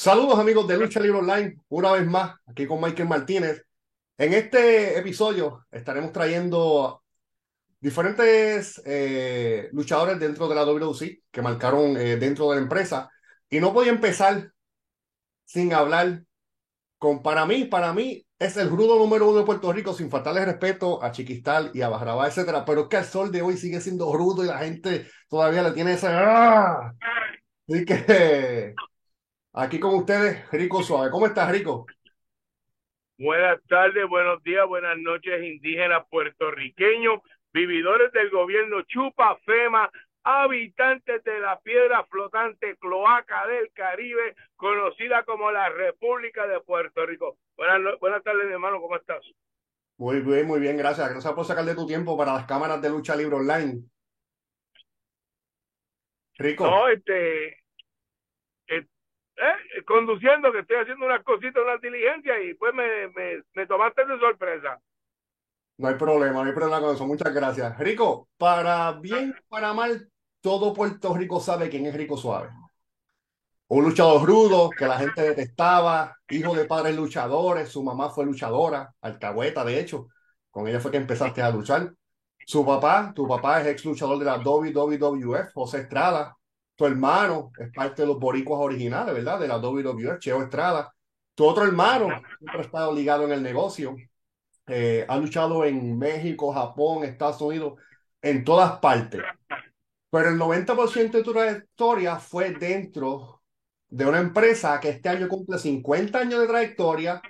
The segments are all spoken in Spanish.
Saludos amigos de Lucha Libre Online, una vez más, aquí con Michael Martínez. En este episodio estaremos trayendo diferentes eh, luchadores dentro de la WC que marcaron eh, dentro de la empresa. Y no voy a empezar sin hablar con, para mí, para mí es el rudo número uno de Puerto Rico, sin faltarle respeto a Chiquistal y a Bajrabá, etcétera. Pero es que el sol de hoy sigue siendo rudo y la gente todavía le tiene esa... ¡Ah! Así que Aquí con ustedes, Rico Suave. ¿Cómo estás, Rico? Buenas tardes, buenos días, buenas noches, indígenas puertorriqueños, vividores del gobierno Chupa Fema, habitantes de la piedra flotante cloaca del Caribe, conocida como la República de Puerto Rico. Buenas, buenas tardes, mi hermano, ¿cómo estás? Muy bien, muy bien, gracias. Gracias por sacar de tu tiempo para las cámaras de lucha libre online. Rico. No, este, ¿eh? conduciendo, que estoy haciendo unas cositas, una diligencia y pues me, me, me tomaste de sorpresa. No hay problema, no hay problema con eso. Muchas gracias. Rico, para bien, para mal, todo Puerto Rico sabe quién es Rico Suave. Un luchador rudo que la gente detestaba, hijo de padres luchadores, su mamá fue luchadora, alcahueta de hecho, con ella fue que empezaste a luchar. Su papá, tu papá es ex luchador de la WWF, José Estrada, tu hermano es parte de los boricuas originales, ¿verdad? De la WWE, Cheo Estrada. Tu otro hermano siempre ha estado ligado en el negocio. Eh, ha luchado en México, Japón, Estados Unidos, en todas partes. Pero el 90% de tu trayectoria fue dentro de una empresa que este año cumple 50 años de trayectoria,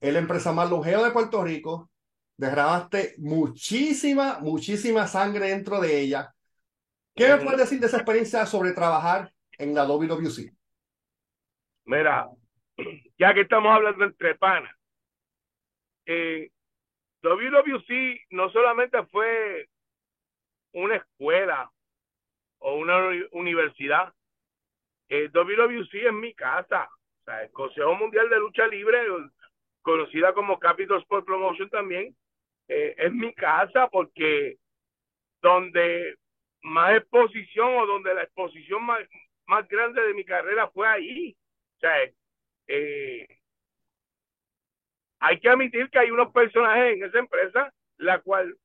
es la empresa más longeva de Puerto Rico. Derramaste muchísima, muchísima sangre dentro de ella ¿Qué me puedes decir de esa experiencia sobre trabajar en la WWC? Mira, ya que estamos hablando entre panas, eh, WWC no solamente fue una escuela o una universidad, eh, WWC es mi casa, o sea, el Consejo Mundial de Lucha Libre, conocida como Capital Sport Promotion también, eh, es mi casa porque donde más exposición o donde la exposición más, más grande de mi carrera fue ahí. O sea, eh, hay que admitir que hay unos personajes en esa empresa la cual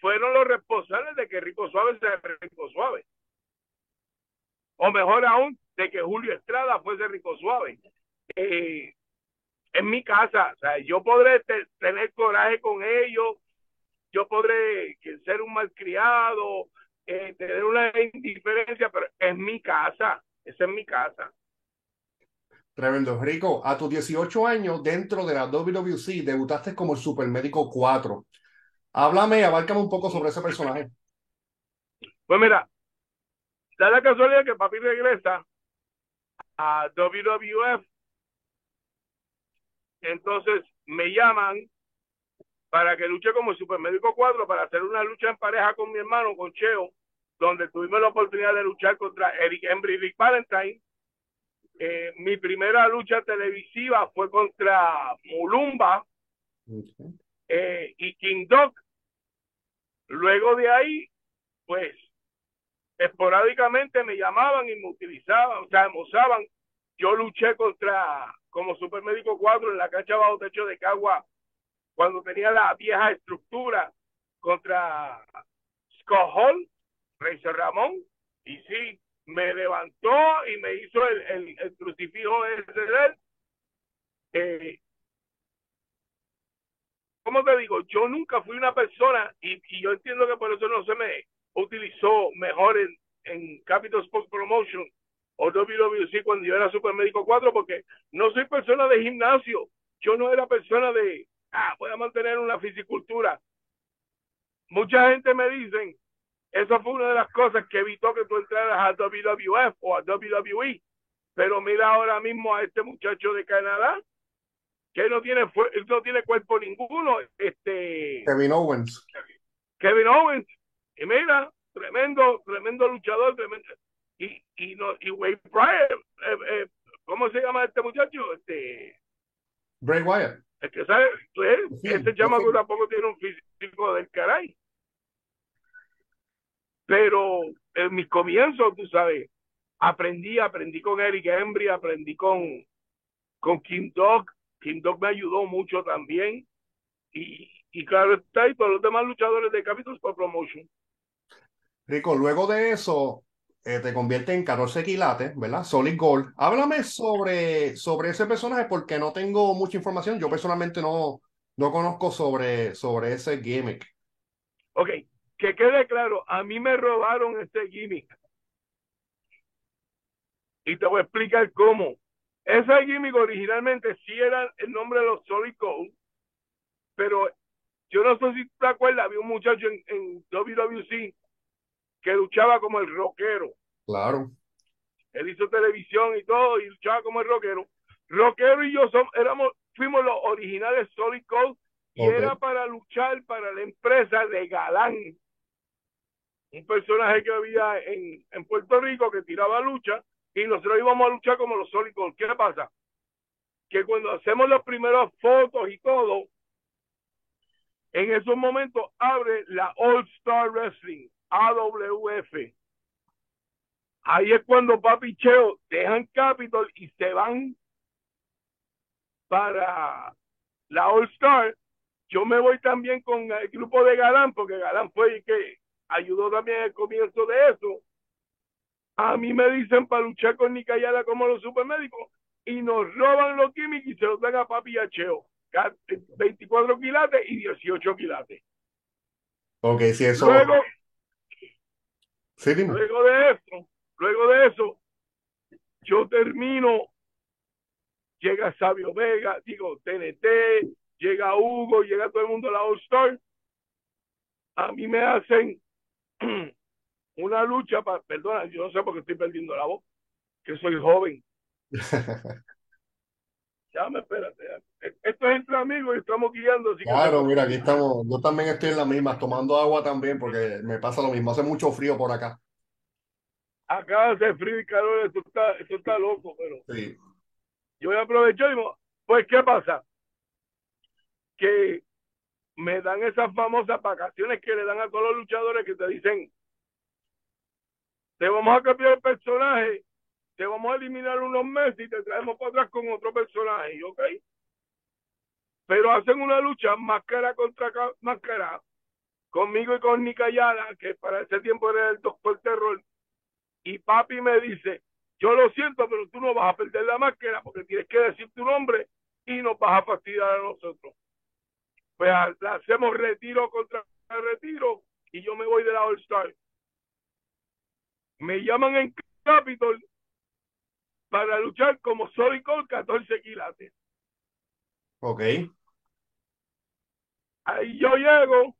fueron los responsables de que Rico Suave sea Rico Suave. O mejor aún, de que Julio Estrada fuese Rico Suave. Eh, en mi casa, o sea, yo podré tener coraje con ellos, yo podré ser un malcriado, eh, tener una indiferencia, pero es mi casa, esa es mi casa. Tremendo. Rico, a tus 18 años dentro de la WWC debutaste como el Supermédico 4. Háblame, abárcame un poco sobre ese personaje. Pues mira, da la casualidad que papi regresa a WWF. Entonces me llaman para que luche como Supermédico 4 para hacer una lucha en pareja con mi hermano, con Cheo, donde tuvimos la oportunidad de luchar contra Eric Embry y Rick Valentine. Eh, mi primera lucha televisiva fue contra Mulumba eh, y King Dog. Luego de ahí, pues, esporádicamente me llamaban y me utilizaban, o sea, me usaban. Yo luché contra, como Supermédico 4 en la cancha bajo techo de Cagua cuando tenía la vieja estructura contra Scott Hall, Rey Ramón, y sí, me levantó y me hizo el, crucifijo ese de él. Eh, ¿Cómo te digo? Yo nunca fui una persona, y, y, yo entiendo que por eso no se me utilizó mejor en, en Capital Sports Promotion o WWC cuando yo era Supermédico 4, porque no soy persona de gimnasio. Yo no era persona de, ah, voy a mantener una fisicultura. Mucha gente me dicen, eso fue una de las cosas que evitó que tú entraras a WWF o a WWE. Pero mira ahora mismo a este muchacho de Canadá, que no tiene no tiene cuerpo ninguno, este Kevin Owens. Kevin Owens. Y mira, tremendo, tremendo luchador, tremendo. Y, y no, y Wade Pryor, eh, eh, ¿cómo se llama este muchacho? Este Bray Wyatt. Es que, ¿sabes? Pues, este chamaco tampoco tiene un físico del caray. Pero en mis comienzos, tú sabes, aprendí, aprendí con Eric Embry, aprendí con, con Kim Dog. Kim Dog me ayudó mucho también. Y, y claro está, y todos los demás luchadores de Capital Sport Promotion. Rico, luego de eso eh, te convierte en 14 quilates, ¿verdad? Solid Gold. Háblame sobre, sobre ese personaje porque no tengo mucha información. Yo personalmente no, no conozco sobre, sobre ese gimmick. Ok, que quede claro, a mí me robaron ese gimmick. Y te voy a explicar cómo. Ese gimmick originalmente sí era el nombre de los Solid Gold, pero yo no sé si te acuerdas, había un muchacho en, en WWC que luchaba como el rockero. Claro. Él hizo televisión y todo y luchaba como el rockero. Rockero y yo somos, éramos, fuimos los originales Solid Gold y era para luchar para la empresa de Galán. Un personaje que había en, en Puerto Rico que tiraba lucha y nosotros íbamos a luchar como los Solid Gold. ¿Qué pasa? Que cuando hacemos las primeras fotos y todo, en esos momentos abre la All Star Wrestling, AWF. Ahí es cuando Papi y Cheo dejan Capitol y se van para la All Star. Yo me voy también con el grupo de Galán, porque Galán fue el que ayudó también al comienzo de eso. A mí me dicen para luchar con Nicayala como los supermédicos y nos roban los químicos y se los dan a Papi y a Cheo. 24 quilates y 18 quilates. Ok, sí, eso. Luego, Sí, luego de eso, luego de eso, yo termino, llega Sabio Vega, digo TNT, llega Hugo, llega todo el mundo a la All Star. A mí me hacen una lucha para, perdona, yo no sé por qué estoy perdiendo la voz, que soy joven. Ya me espérate. ya. Esto es entre amigos y estamos guiando. Así que Claro, mira, aquí estamos. Yo también estoy en la misma, tomando agua también, porque me pasa lo mismo. Hace mucho frío por acá. Acá hace frío y calor, esto está, esto está loco, pero Sí. yo voy a aprovechar y pues ¿qué pasa? Que me dan esas famosas vacaciones que le dan a todos los luchadores que te dicen, te vamos a cambiar el personaje, te vamos a eliminar unos meses y te traemos para atrás con otro personaje, ¿y ¿ok? Pero hacen una lucha máscara contra ca- máscara conmigo y con Nicayala, que para ese tiempo era el doctor Terror, y papi me dice, yo lo siento, pero tú no vas a perder la máscara porque tienes que decir tu nombre y nos vas a fastidiar a nosotros. Pues hacemos retiro contra retiro y yo me voy de la All Star. Me llaman en Capitol para luchar como Solid Gold 14 quilates. Ok. Ahí yo llego.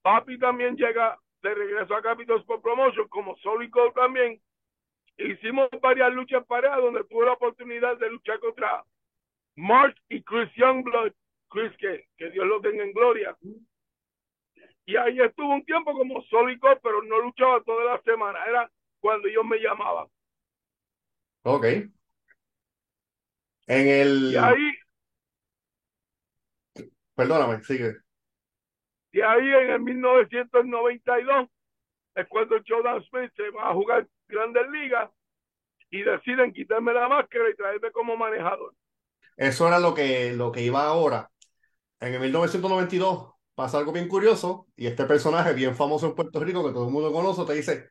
Papi también llega de regreso a Capitol Sport Promotion como Solid Gold también. Hicimos varias luchas parejas donde tuve la oportunidad de luchar contra Mark y Chris Youngblood. Chris, que, que Dios lo tenga en gloria. Y ahí estuvo un tiempo como Solid Gold, pero no luchaba toda la semana. Era cuando ellos me llamaban. Ok. En el. Y ahí, Perdóname, sigue. Y ahí en el 1992 es cuando Jordan Smith se va a jugar Grandes Ligas y deciden quitarme la máscara y traerme como manejador. Eso era lo que, lo que iba ahora. En el 1992 pasa algo bien curioso y este personaje bien famoso en Puerto Rico que todo el mundo conoce te dice,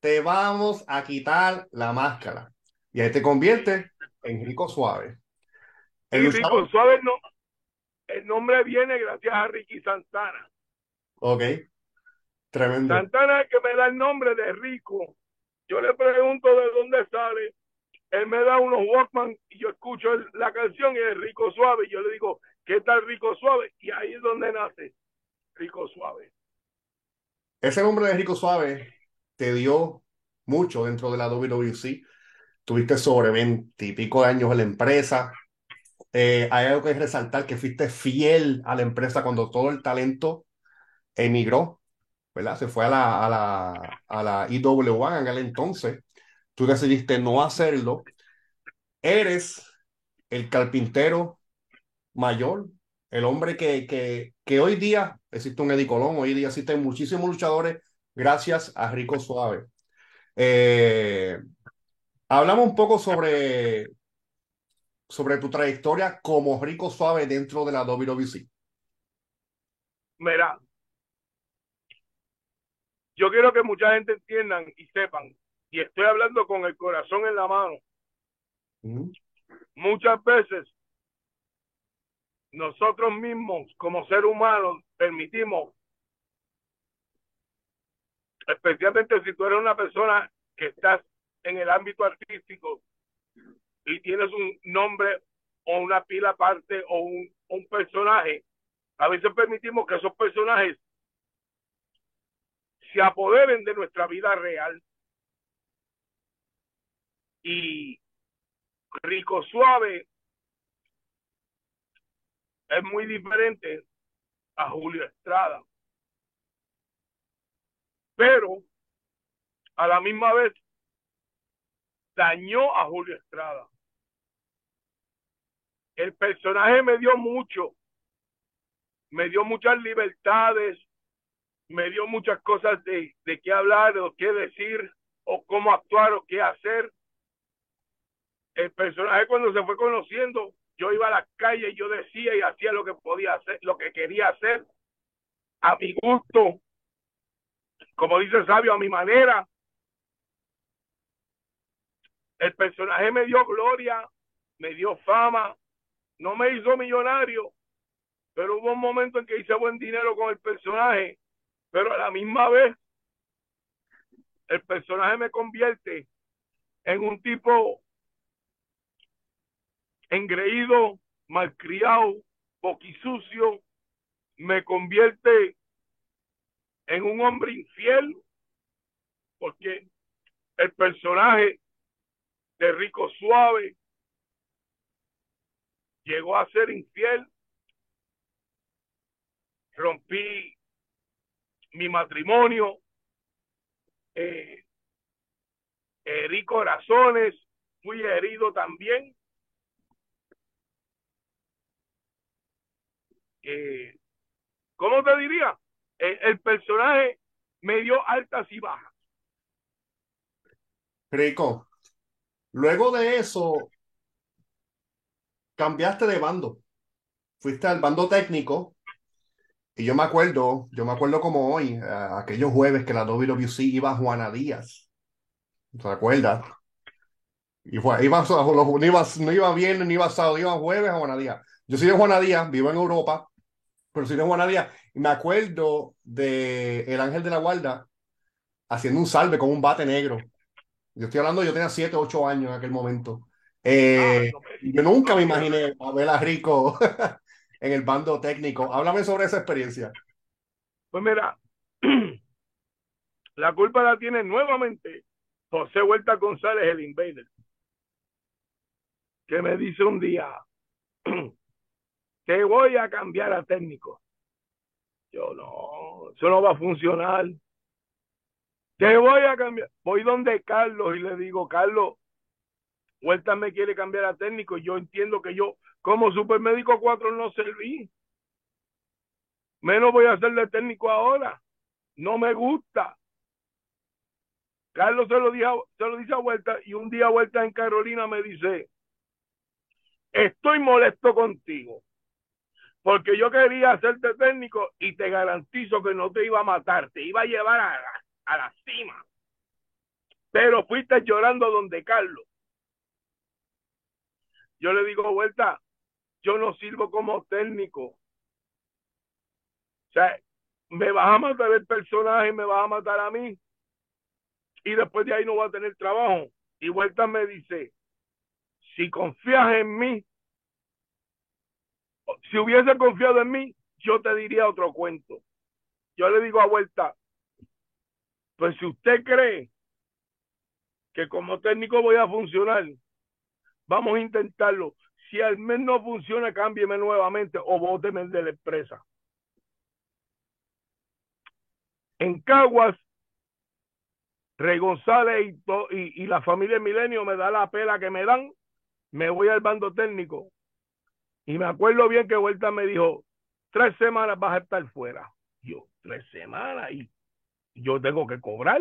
te vamos a quitar la máscara. Y ahí te convierte en Rico Suave. El y luchador- Rico Suave no, el nombre viene gracias a Ricky Santana. Ok. Tremendo. Santana que me da el nombre de Rico. Yo le pregunto de dónde sale. Él me da unos Walkman y yo escucho el- la canción y es Rico Suave. Y yo le digo, ¿qué tal Rico Suave? Y ahí es donde nace Rico Suave. Ese nombre de Rico Suave te dio mucho dentro de la WWC. Tuviste sobre 20 y pico de años en la empresa. Eh, hay algo que resaltar que fuiste fiel a la empresa cuando todo el talento emigró, ¿verdad? Se fue a la, a la, a la IWA en aquel entonces. Tú decidiste no hacerlo. Eres el carpintero mayor, el hombre que, que, que hoy día existe un Eddie Colón, hoy día existen muchísimos luchadores gracias a Rico Suave. Eh, hablamos un poco sobre, sobre tu trayectoria como rico suave dentro de la WWC. Mira, yo quiero que mucha gente entiendan y sepan, y estoy hablando con el corazón en la mano. Muchas veces nosotros mismos como seres humanos permitimos, especialmente si tú eres una persona que estás en el ámbito artístico y tienes un nombre o una pila aparte o un, un personaje, a veces permitimos que esos personajes se apoderen de nuestra vida real. Y Rico Suave es muy diferente a Julio Estrada. Pero a la misma vez dañó a Julio Estrada. El personaje me dio mucho, me dio muchas libertades, me dio muchas cosas de, de qué hablar, o qué decir, o cómo actuar, o qué hacer. El personaje cuando se fue conociendo, yo iba a la calle y yo decía y hacía lo que podía hacer, lo que quería hacer, a mi gusto, como dice el sabio, a mi manera. El personaje me dio gloria, me dio fama, no me hizo millonario, pero hubo un momento en que hice buen dinero con el personaje pero a la misma vez el personaje me convierte en un tipo engreído, malcriado, poquisucio, me convierte en un hombre infiel, porque el personaje de Rico Suave llegó a ser infiel. Rompí mi matrimonio, eh, herí corazones, fui herido también. Eh, ¿Cómo te diría? El, el, personaje me dio altas y bajas. Rico, luego de eso, cambiaste de bando. Fuiste al bando técnico y yo me acuerdo, yo me acuerdo como hoy, aquellos jueves que la WWC iba a Juana Díaz. ¿Te acuerdas? Y fue, iba, no, iba, no iba viernes, ni iba sábado, iba jueves a Juana Díaz. Yo soy de Juana Díaz, vivo en Europa, pero soy de Juana Díaz. Y me acuerdo de El Ángel de la Guarda haciendo un salve con un bate negro. Yo estoy hablando, yo tenía 7, 8 años en aquel momento. Eh, ah, yo nunca me imaginé a ver a Rico en el bando técnico. Háblame sobre esa experiencia. Pues mira, la culpa la tiene nuevamente José Huerta González, el invader, que me dice un día, que voy a cambiar a técnico. Yo no, eso no va a funcionar. Que voy a cambiar. Voy donde Carlos y le digo, Carlos, Huerta me quiere cambiar a técnico. Yo entiendo que yo como supermédico 4 no serví. Menos voy a ser de técnico ahora. No me gusta. Carlos se lo, se lo dice a Vuelta y un día Vuelta en Carolina me dice, estoy molesto contigo porque yo quería hacerte técnico y te garantizo que no te iba a matar, te iba a llevar a la, a la cima. Pero fuiste llorando donde Carlos. Yo le digo, Vuelta, yo no sirvo como técnico. O sea, me vas a matar el personaje, me vas a matar a mí. Y después de ahí no voy a tener trabajo. Y Vuelta me dice, si confías en mí, si hubiese confiado en mí, yo te diría otro cuento. Yo le digo a Vuelta, pues si usted cree que como técnico voy a funcionar, vamos a intentarlo si al mes no funciona, cámbieme nuevamente o bóteme de la empresa. En Caguas, Rey González y, la familia Milenio me da la pela que me dan, me voy al bando técnico. Y me acuerdo bien que Vuelta me dijo, tres semanas vas a estar fuera. Yo, tres semanas y yo tengo que cobrar.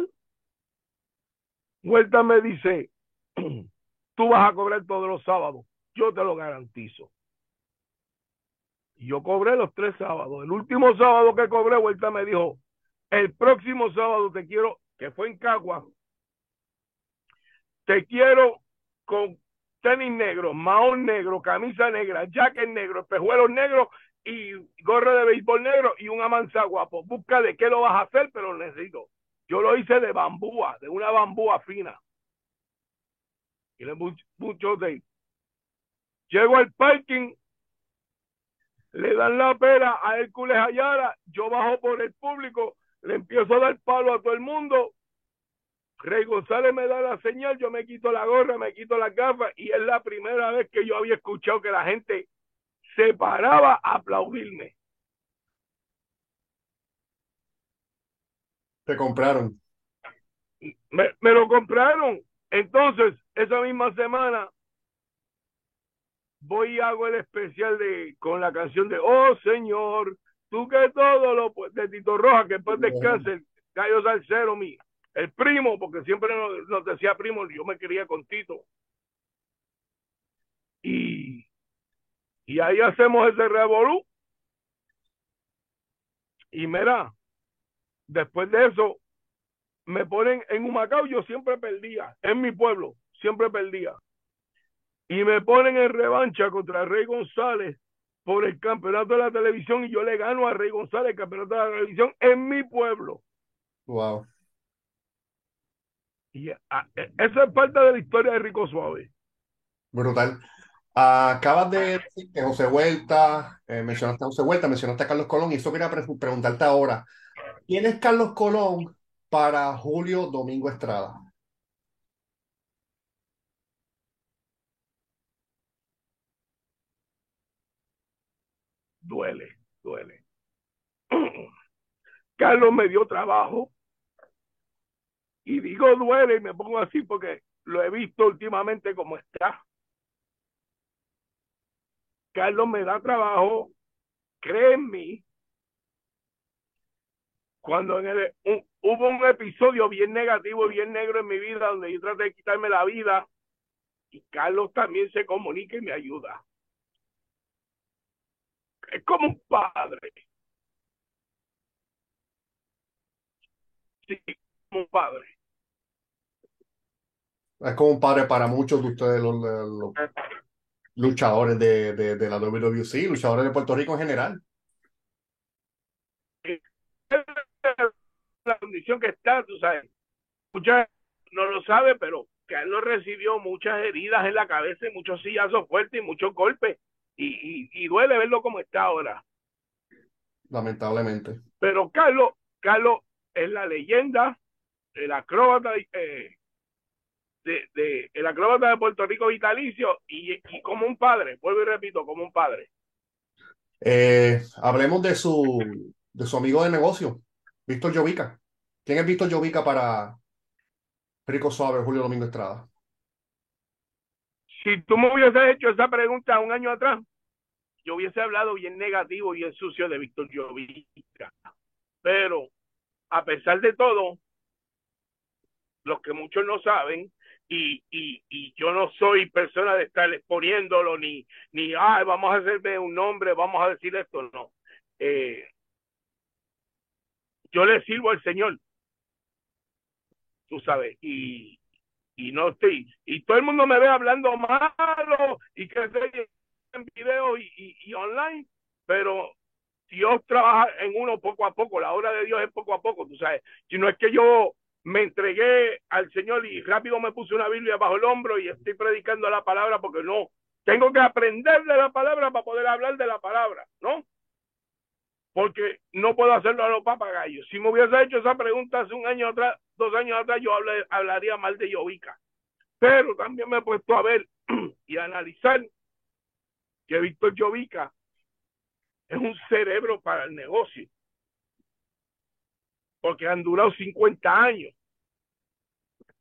Vuelta me dice, tú vas a cobrar todos los sábados, yo te lo garantizo. Yo cobré los tres sábados. El último sábado que cobré, Vuelta me dijo, el próximo sábado te quiero, que fue en Cagua, te quiero con tenis negro, maón negro, camisa negra, jacket negro, espejuelos negros y gorro de béisbol negro y un amansa guapo. Busca de qué lo vas a hacer, pero lo necesito. Yo lo hice de bambúa, de una bambúa fina. Y le mucho de Llego al parking, le dan la pera a Hércules Ayala, yo bajo por el público, le empiezo a dar palo a todo el mundo. Rey González me da la señal, yo me quito la gorra, me quito las gafas y es la primera vez que yo había escuchado que la gente se paraba a aplaudirme. Te compraron. Me, me, lo compraron. Entonces, esa misma semana, voy y hago el especial de con la canción de Oh Señor, tú que todo lo de Tito Roja, que después descanse, Gallo Salcero, mi, el primo, porque siempre nos, nos, decía primo, yo me quería con Tito. Y, y ahí hacemos ese revolú. Y mira, después de eso, me ponen en un Macao, yo siempre perdía, en mi pueblo, siempre perdía. Y me ponen en revancha contra Rey González por el campeonato de la televisión y yo le gano a Rey González el campeonato de la televisión en mi pueblo. Wow. Y a, a, esa es parte de la historia de Rico Suave. Brutal. Acabas de decir que José Vuelta, eh, mencionaste a José Vuelta, mencionaste a Carlos Colón, y eso quería pre preguntarte ahora. ¿Quién es Carlos Colón para Julio Domingo Estrada? Duele, duele. Carlos me dio trabajo y digo duele y me pongo así porque lo he visto últimamente como está. Carlos me da trabajo, cree en mí. Cuando en el, un, hubo un episodio bien negativo, bien negro en mi vida, donde yo traté de quitarme la vida, y Carlos también se comunica y me ayuda. Es como un padre. Sí, como un padre. Es como un padre para muchos de ustedes, los, los luchadores de, de, de, la WWC, luchadores de Puerto Rico en general. La condición que está, tú sabes, muchas no lo sabe, pero Carlos recibió muchas heridas en la cabeza y muchos sillazos fuertes y muchos golpes. Y, y, y, duele verlo como está ahora. Lamentablemente. Pero Carlos, Carlos es la leyenda, el acróbata eh, de, de, el acróbata de Puerto Rico vitalicio y, y, como un padre, vuelvo y repito, como un padre. Eh, hablemos de su, de su amigo de negocio, Víctor Llovica. ¿Quién es Víctor Llovica para Rico Suave, Julio Domingo Estrada? Si tú me hubieses hecho esa pregunta un año atrás, yo hubiese hablado bien negativo, bien sucio de Víctor Llovica. Pero, a pesar de todo, los que muchos no saben, y, y, y yo no soy persona de estar exponiéndolo ni, ni ay, vamos a hacerme un nombre, vamos a decir esto, no. Eh, yo le sirvo al Señor, tú sabes, y, y no estoy, y todo el mundo me ve hablando malo y que estoy en video y online, pero Dios trabaja en uno poco a poco, la obra de Dios es poco a poco, tú sabes, si no es que yo me entregué al Señor y rápido me puse una Biblia bajo el hombro y estoy predicando la palabra porque no, tengo que aprender de la palabra para poder hablar de la palabra, ¿no? Porque no puedo hacerlo a los papagayos. Si me hubiese hecho esa pregunta hace un año atrás, dos años atrás, yo hablé, hablaría mal de Yovica. Pero también me he puesto a ver y a analizar que Víctor Yovica es un cerebro para el negocio porque han durado 50 años.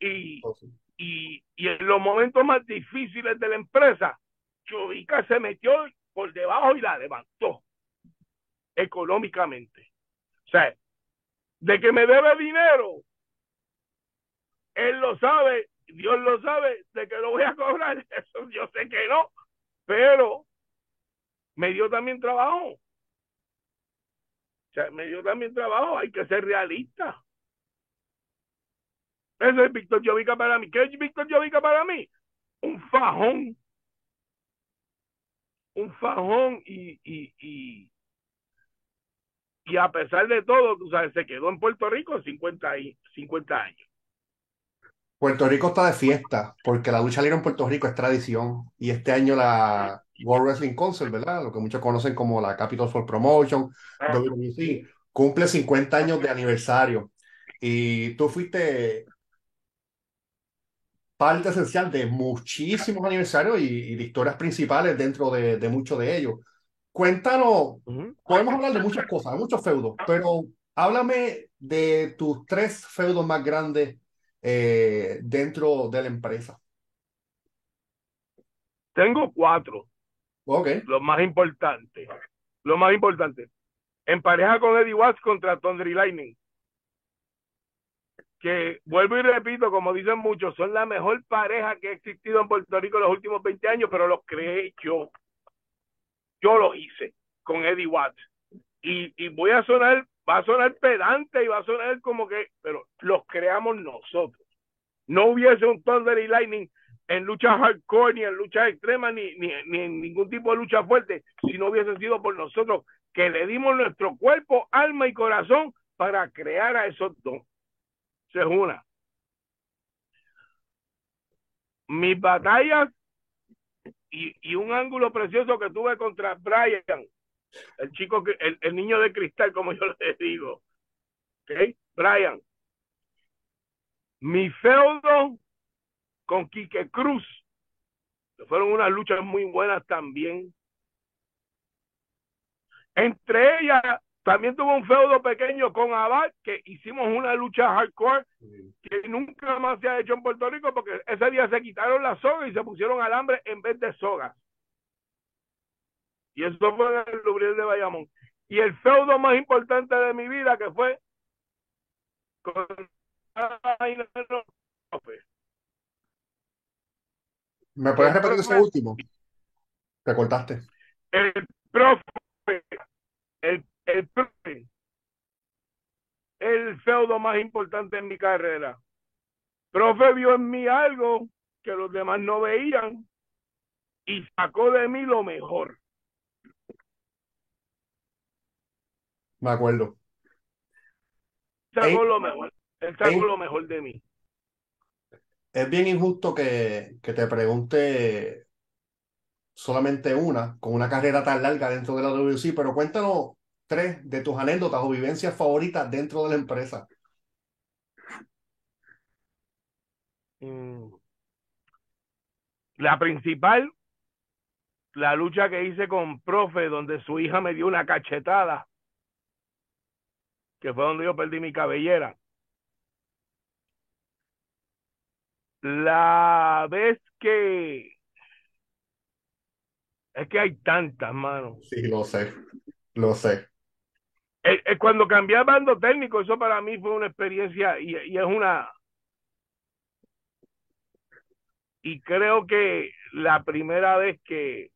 Y, Oh, sí. y, y en los momentos más difíciles de la empresa, Chubica se metió por debajo y la levantó económicamente. O sea, de que me debe dinero, él lo sabe, Dios lo sabe, de que lo voy a cobrar, eso yo sé que no, pero me dio también trabajo. O sea, me dio también trabajo, hay que ser realista. Eso es Víctor Llovica para mí. ¿Qué es Víctor Llovica para mí? Un fajón. Un fajón y, y, y, y a pesar de todo, tú sabes, se quedó en Puerto Rico 50, y, 50 años. Puerto Rico está de fiesta porque la lucha libre en Puerto Rico es tradición y este año la World Wrestling Council, ¿verdad? Lo que muchos conocen como la Capital for Promotion, Ah. WWC, cumple 50 años de aniversario y tú fuiste parte esencial de muchísimos aniversarios y, y de historias principales dentro de, de muchos de ellos. Cuéntanos, podemos hablar de muchas cosas, de muchos feudos, pero háblame de tus tres feudos más grandes eh, dentro de la empresa. Tengo cuatro, Ok, lo más importante. Lo más importante. En pareja con Eddie Watts contra Thunder y Lightning. Que vuelvo y repito, como dicen muchos, son la mejor pareja que ha existido en Puerto Rico en los últimos 20 años, pero los creé yo. Yo lo hice con Eddie Watts. Y, voy a sonar, va a sonar pedante y va a sonar como que, pero los creamos nosotros. No hubiese un Thunder y Lightning en lucha hardcore, ni en lucha extrema, ni, en ningún tipo de lucha fuerte, si no hubiese sido por nosotros que le dimos nuestro cuerpo, alma y corazón para crear a esos dos. Esa es una. Mis batallas y, un ángulo precioso que tuve contra Brian, el chico, que, el, el niño de cristal, como yo le digo. ¿Ok? Brian. Mi feudo con Quique Cruz. Fueron unas luchas muy buenas también. Entre ellas, también tuvo un feudo pequeño con Abad, que hicimos una lucha hardcore que nunca más se ha hecho en Puerto Rico, porque ese día se quitaron las sogas y se pusieron alambre en vez de sogas. Y eso fue en el Lubriel de Bayamón. Y el feudo más importante de mi vida, que fue con ¿me puedes repetir ese último? Te cortaste. el profe, el, el profe, el feudo más importante en mi carrera. Profe vio en mí algo que los demás no veían y sacó de mí lo mejor. Me acuerdo. Sacó Ey. lo mejor. Él sacó Ey. lo mejor de mí. Es bien injusto que, que te pregunte solamente una, con una carrera tan larga dentro de la WC, pero cuéntanos tres de tus anécdotas o vivencias favoritas dentro de la empresa. Mm. La principal, la lucha que hice con profe, donde su hija me dio una cachetada, que fue donde yo perdí mi cabellera. La vez que es que hay tantas, mano. Sí, lo sé, lo sé. Eh, eh, cuando cambié al bando técnico, eso para mí fue una experiencia y, y es una y creo que la primera vez que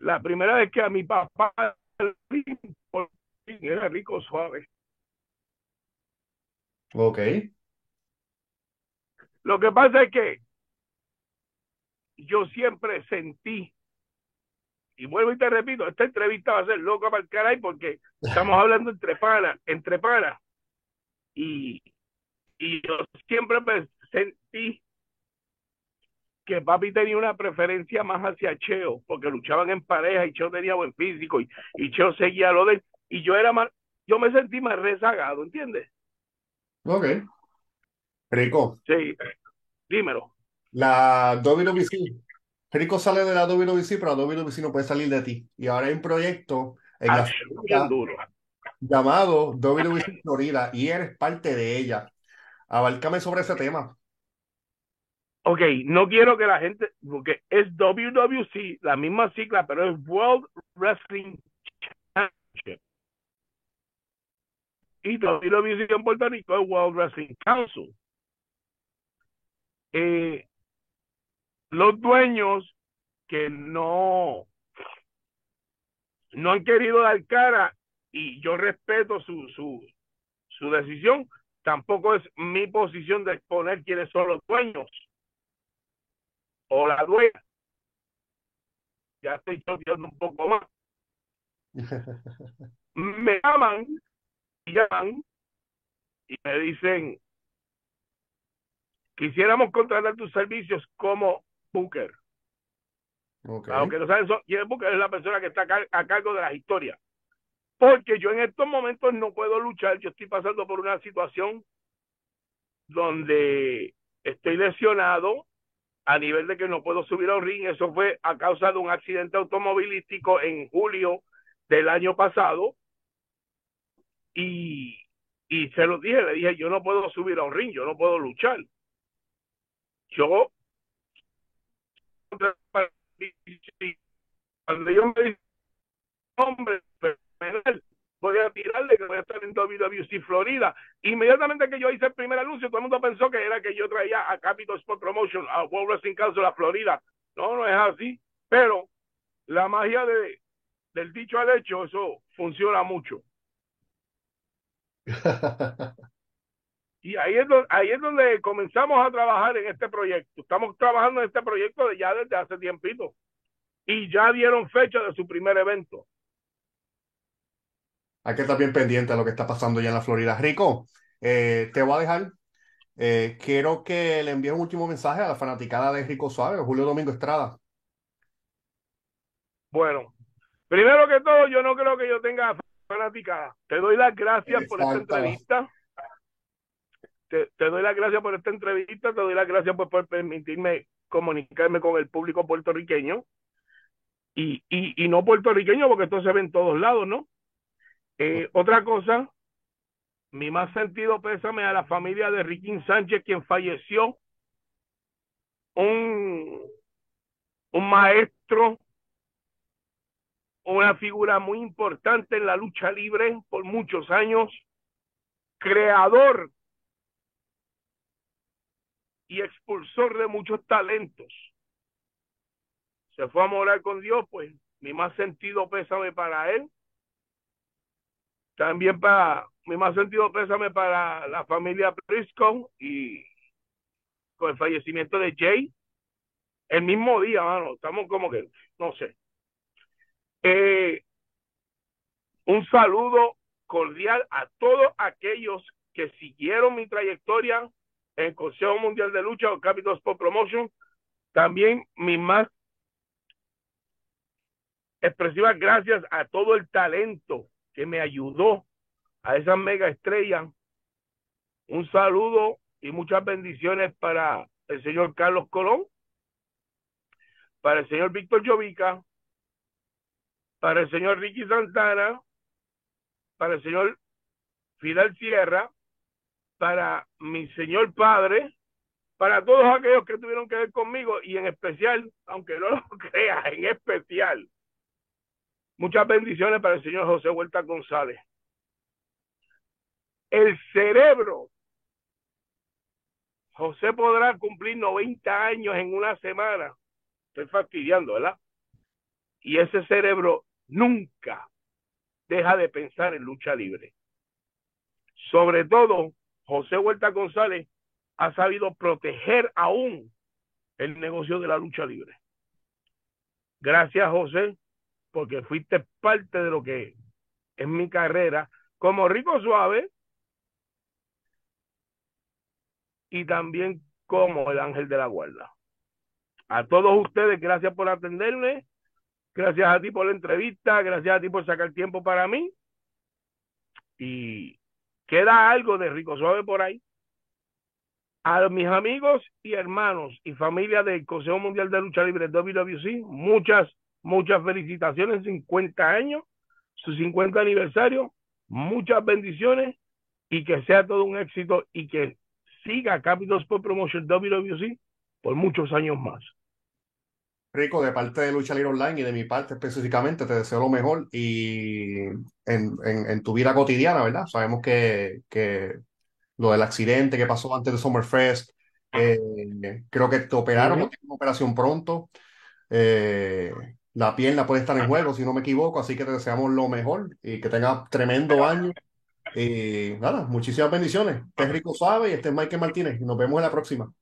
la primera vez que a mi papá era rico suave. Ok, Lo que pasa es que yo siempre sentí, y vuelvo y te repito, esta entrevista va a ser loca para el caray porque estamos hablando entre panas, entre panas. Y, y yo siempre sentí que papi tenía una preferencia más hacia Cheo, porque luchaban en pareja y Cheo tenía buen físico y, y Cheo seguía lo de él, y yo era más, yo me sentí más rezagado, ¿entiendes? ok. Rico, Sí, dímelo. La WWC. Rico sale de la WWC, pero la WWC no puede salir de ti. Y ahora hay un proyecto en la Ah, bien duro. llamado WWC Florida y eres parte de ella. Abárcame sobre ese tema. Ok, no quiero que la gente, porque es WWC, la misma sigla, pero es World Wrestling Championship. Y WWC en Puerto Rico es World Wrestling Council. Eh, los dueños que no no han querido dar cara y yo respeto su, su, su decisión, tampoco es mi posición de exponer quiénes son los dueños o la dueña. Ya estoy choteando un poco más. me llaman y llaman y me dicen quisiéramos contratar tus servicios como Booker. Aunque no saben, quién Booker es la persona que está a cargo de las historias. Porque yo en estos momentos no puedo luchar, yo estoy pasando por una situación donde estoy lesionado a nivel de que no puedo subir a un ring. Eso fue a causa de un accidente automovilístico en julio del año pasado. Y, y se lo dije, le dije, yo no puedo subir a un ring, yo no puedo luchar. Yo, cuando yo me dije, hombre, voy a tirarle que voy a estar en WWC Florida. Inmediatamente que yo hice el primer anuncio, todo el mundo pensó que era que yo traía a Capital Sport Promotion, a World Wrestling Council a Florida. No, no es así. Pero la magia de, del dicho al hecho, eso funciona mucho. y ahí es, donde, ahí es donde comenzamos a trabajar en este proyecto. Estamos trabajando en este proyecto ya desde hace tiempito. Y ya dieron fecha de su primer evento. Hay que estar bien pendiente de lo que está pasando ya en la Florida. Rico, eh, te voy a dejar. Eh, quiero que le envíe un último mensaje a la fanaticada de Rico Suave, Julio Domingo Estrada. Bueno, primero que todo, yo no creo que yo tenga fanaticada. Te doy las gracias por esta entrevista. Te, doy las gracias por esta entrevista, te doy las gracias por, permitirme comunicarme con el público puertorriqueño. Y, y, y no puertorriqueño, porque esto se ve en todos lados, ¿no? Eh, otra cosa, mi más sentido pésame a la familia de Riquín Sánchez, quien falleció, un, un maestro, una figura muy importante en la lucha libre por muchos años, creador y expulsor de muchos talentos. Se fue a morar con Dios, pues mi más sentido pésame para él también para mi más sentido pésame para la familia Prisco y con el fallecimiento de Jay. El mismo día, mano, estamos como que, no sé. Eh, un saludo cordial a todos aquellos que siguieron mi trayectoria en el Consejo Mundial de Lucha o Capital Sport Promotion. También mi más expresivas gracias a todo el talento que me ayudó a esa mega estrella. Un saludo y muchas bendiciones para el señor Carlos Colón, para el señor Víctor Llovica, para el señor Ricky Santana, para el señor Fidel Sierra, para mi señor padre, para todos aquellos que tuvieron que ver conmigo y en especial, aunque no lo creas, en especial, Muchas bendiciones para el señor José Huerta González. El cerebro. José podrá cumplir 90 años en una semana. Estoy fastidiando, ¿verdad? Y ese cerebro nunca deja de pensar en lucha libre. Sobre todo, José Huerta González ha sabido proteger aún el negocio de la lucha libre. Gracias, José, porque fuiste parte de lo que es mi carrera como Rico Suave y también como el ángel de la guarda. A todos ustedes, gracias por atenderme, gracias a ti por la entrevista, gracias a ti por sacar tiempo para mí. Y queda algo de Rico Suave por ahí. A mis amigos y hermanos y familia del Consejo Mundial de Lucha Libre WWC, muchas muchas felicitaciones, 50 años, su 50 aniversario, muchas bendiciones y que sea todo un éxito y que siga Capital Sport Promotion WWC por muchos años más. Rico, de parte de Lucha Libre Online y de mi parte específicamente, te deseo lo mejor y en, en, en tu vida cotidiana, ¿verdad? Sabemos que, que lo del accidente que pasó antes de Summerfest, eh, creo que te operaron, una operación pronto. Eh, la pierna puede estar en juego, si no me equivoco, así que te deseamos lo mejor y que tengas tremendo año. Y nada, muchísimas bendiciones. Este es Rico Suave y este es Michael Martínez. Y nos vemos en la próxima.